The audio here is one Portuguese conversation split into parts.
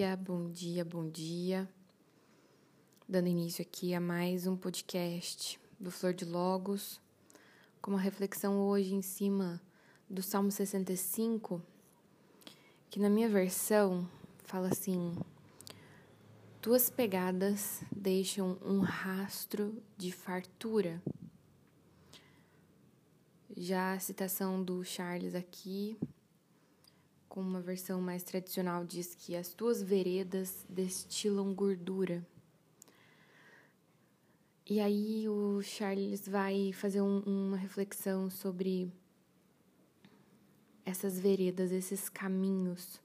dia, bom dia, bom dia. Dando início aqui a mais um podcast do Flor de Logos, com uma reflexão hoje em cima do Salmo 65, que na minha versão fala assim: Tuas pegadas deixam um rastro de fartura. Já a citação do Charles aqui uma versão mais tradicional, diz que as tuas veredas destilam gordura. E aí o Charles vai fazer um, uma reflexão sobre essas veredas, esses caminhos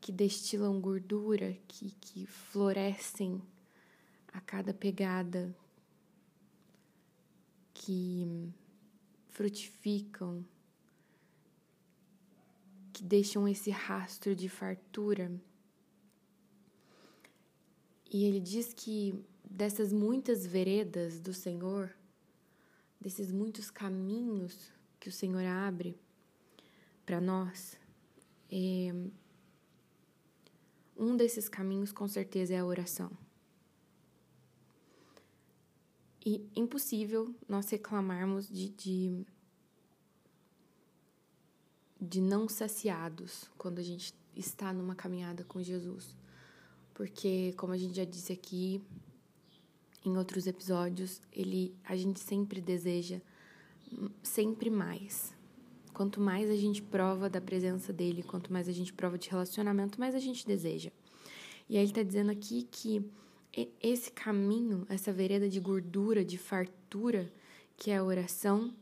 que destilam gordura, que, que florescem a cada pegada, que frutificam que deixam esse rastro de fartura. E ele diz que dessas muitas veredas do Senhor, desses muitos caminhos que o Senhor abre para nós, é, um desses caminhos com certeza é a oração. E impossível nós reclamarmos de, de de não saciados quando a gente está numa caminhada com Jesus. Porque, como a gente já disse aqui em outros episódios, ele a gente sempre deseja sempre mais. Quanto mais a gente prova da presença dele, quanto mais a gente prova de relacionamento, mais a gente deseja. E aí ele está dizendo aqui que esse caminho, essa vereda de gordura, de fartura, que é a oração,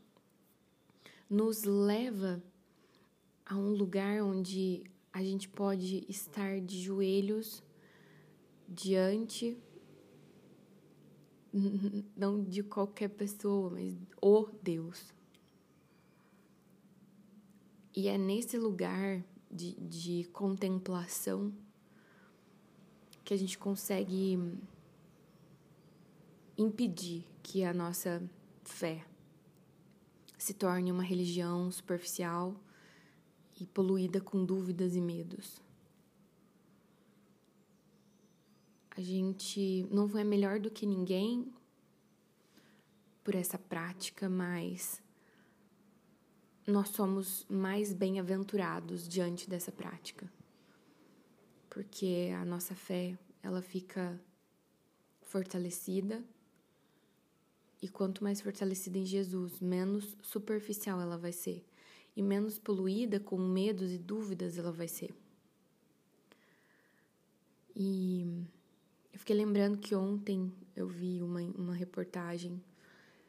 nos leva a um lugar onde a gente pode estar de joelhos diante não de qualquer pessoa, mas o Deus. E é nesse lugar de, de contemplação que a gente consegue impedir que a nossa fé se torne uma religião superficial e poluída com dúvidas e medos. A gente não é melhor do que ninguém por essa prática, mas nós somos mais bem-aventurados diante dessa prática. Porque a nossa fé, ela fica fortalecida e quanto mais fortalecida em Jesus, menos superficial ela vai ser e menos poluída com medos e dúvidas ela vai ser. E eu fiquei lembrando que ontem eu vi uma, uma reportagem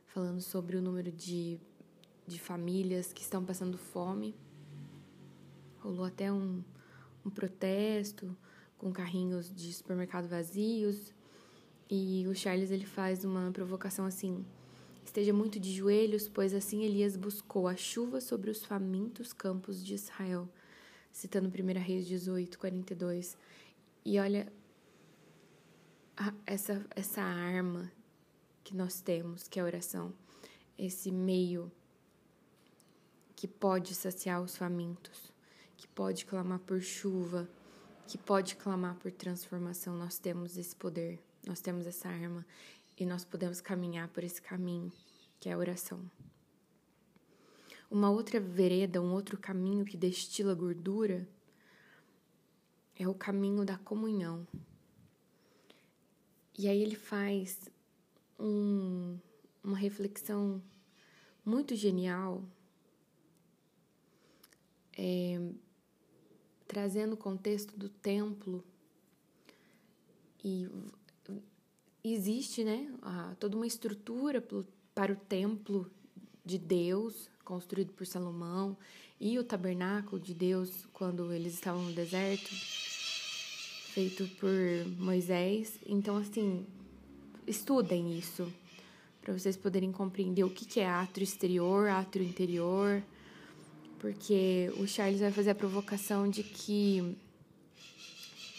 falando sobre o número de, de famílias que estão passando fome. Rolou até um, um protesto com carrinhos de supermercado vazios. E o Charles ele faz uma provocação assim: Esteja muito de joelhos, pois assim Elias buscou a chuva sobre os famintos campos de Israel. Citando 1 Reis 18, 42. E olha essa, essa arma que nós temos, que é a oração. Esse meio que pode saciar os famintos, que pode clamar por chuva, que pode clamar por transformação. Nós temos esse poder, nós temos essa arma e nós podemos caminhar por esse caminho que é a oração. Uma outra vereda, um outro caminho que destila gordura é o caminho da comunhão. E aí ele faz um, uma reflexão muito genial, é, trazendo o contexto do templo e existe, né, toda uma estrutura para o templo de Deus, construído por Salomão, e o tabernáculo de Deus, quando eles estavam no deserto, feito por Moisés. Então, assim, estudem isso, para vocês poderem compreender o que é átrio exterior, átrio interior, porque o Charles vai fazer a provocação de que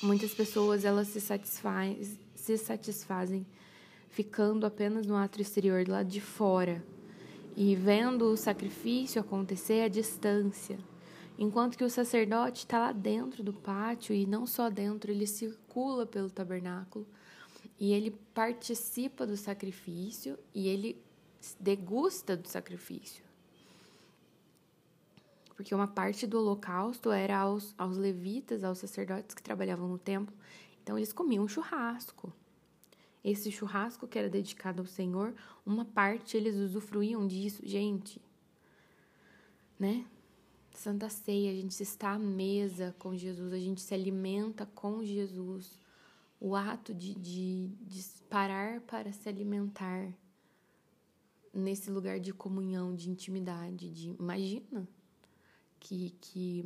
muitas pessoas elas se satisfazem se satisfazem ficando apenas no ato exterior, lado de fora, e vendo o sacrifício acontecer à distância. Enquanto que o sacerdote está lá dentro do pátio e não só dentro, ele circula pelo tabernáculo e ele participa do sacrifício e ele degusta do sacrifício. Porque uma parte do holocausto era aos, aos levitas, aos sacerdotes que trabalhavam no templo. Então eles comiam churrasco. Esse churrasco que era dedicado ao Senhor, uma parte eles usufruíam disso. Gente, né? Santa Ceia, a gente está à mesa com Jesus, a gente se alimenta com Jesus. O ato de, de, de parar para se alimentar nesse lugar de comunhão, de intimidade, de imagina que que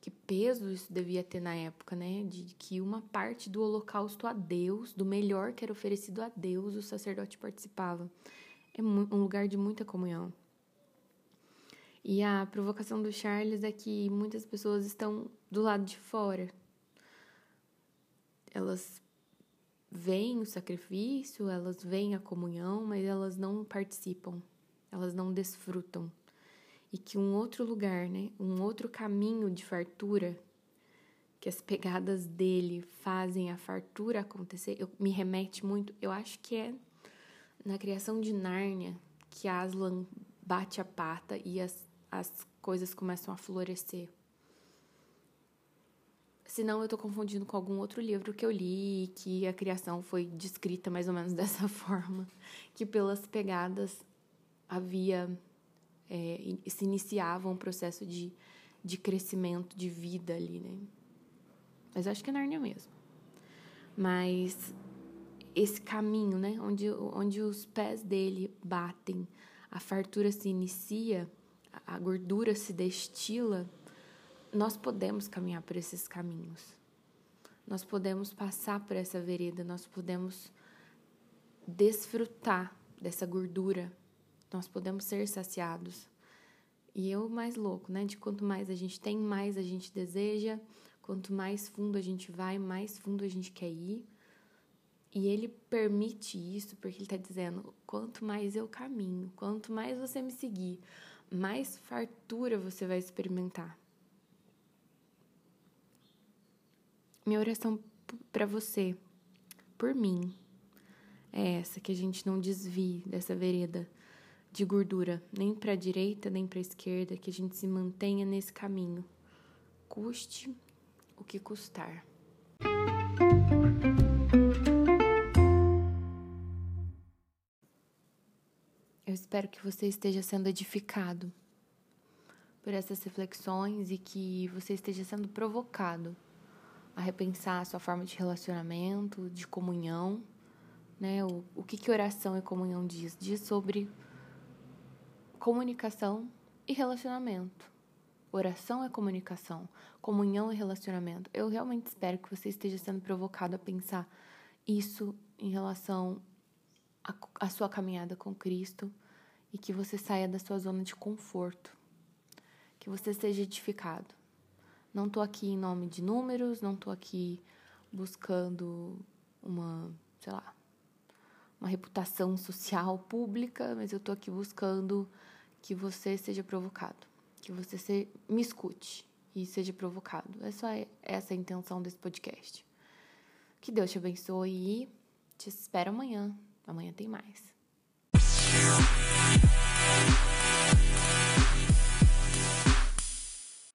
que peso isso devia ter na época, né? De que uma parte do holocausto a Deus, do melhor que era oferecido a Deus, o sacerdote participava. É um lugar de muita comunhão. E a provocação do Charles é que muitas pessoas estão do lado de fora. Elas veem o sacrifício, elas veem a comunhão, mas elas não participam, elas não desfrutam. E que um outro lugar, né, um outro caminho de fartura, que as pegadas dele fazem a fartura acontecer, eu, me remete muito, eu acho que é na criação de Nárnia que Aslan bate a pata e as as coisas começam a florescer. Senão eu estou confundindo com algum outro livro que eu li, que a criação foi descrita mais ou menos dessa forma, que pelas pegadas havia é, se iniciava um processo de, de crescimento, de vida ali, né? Mas acho que é Nárnia mesmo. Mas esse caminho, né, onde, onde os pés dele batem, a fartura se inicia, a gordura se destila, nós podemos caminhar por esses caminhos. Nós podemos passar por essa vereda, nós podemos desfrutar dessa gordura, nós podemos ser saciados. E eu mais louco, né? De quanto mais a gente tem, mais a gente deseja, quanto mais fundo a gente vai, mais fundo a gente quer ir. E ele permite isso porque ele está dizendo: quanto mais eu caminho, quanto mais você me seguir, mais fartura você vai experimentar. Minha oração para você, por mim, é essa: que a gente não desvie dessa vereda de gordura, nem para a direita, nem para a esquerda, que a gente se mantenha nesse caminho, custe o que custar. Eu espero que você esteja sendo edificado por essas reflexões e que você esteja sendo provocado a repensar a sua forma de relacionamento, de comunhão, né? O, o que, que oração e comunhão diz? Diz sobre comunicação e relacionamento. Oração é comunicação, comunhão é relacionamento. Eu realmente espero que você esteja sendo provocado a pensar isso em relação a sua caminhada com Cristo e que você saia da sua zona de conforto, que você seja edificado. Não estou aqui em nome de números, não estou aqui buscando uma, sei lá, uma reputação social pública, mas eu estou aqui buscando que você seja provocado, que você se, me escute e seja provocado. É só essa a intenção desse podcast. Que Deus te abençoe e te espero amanhã. Amanhã tem mais.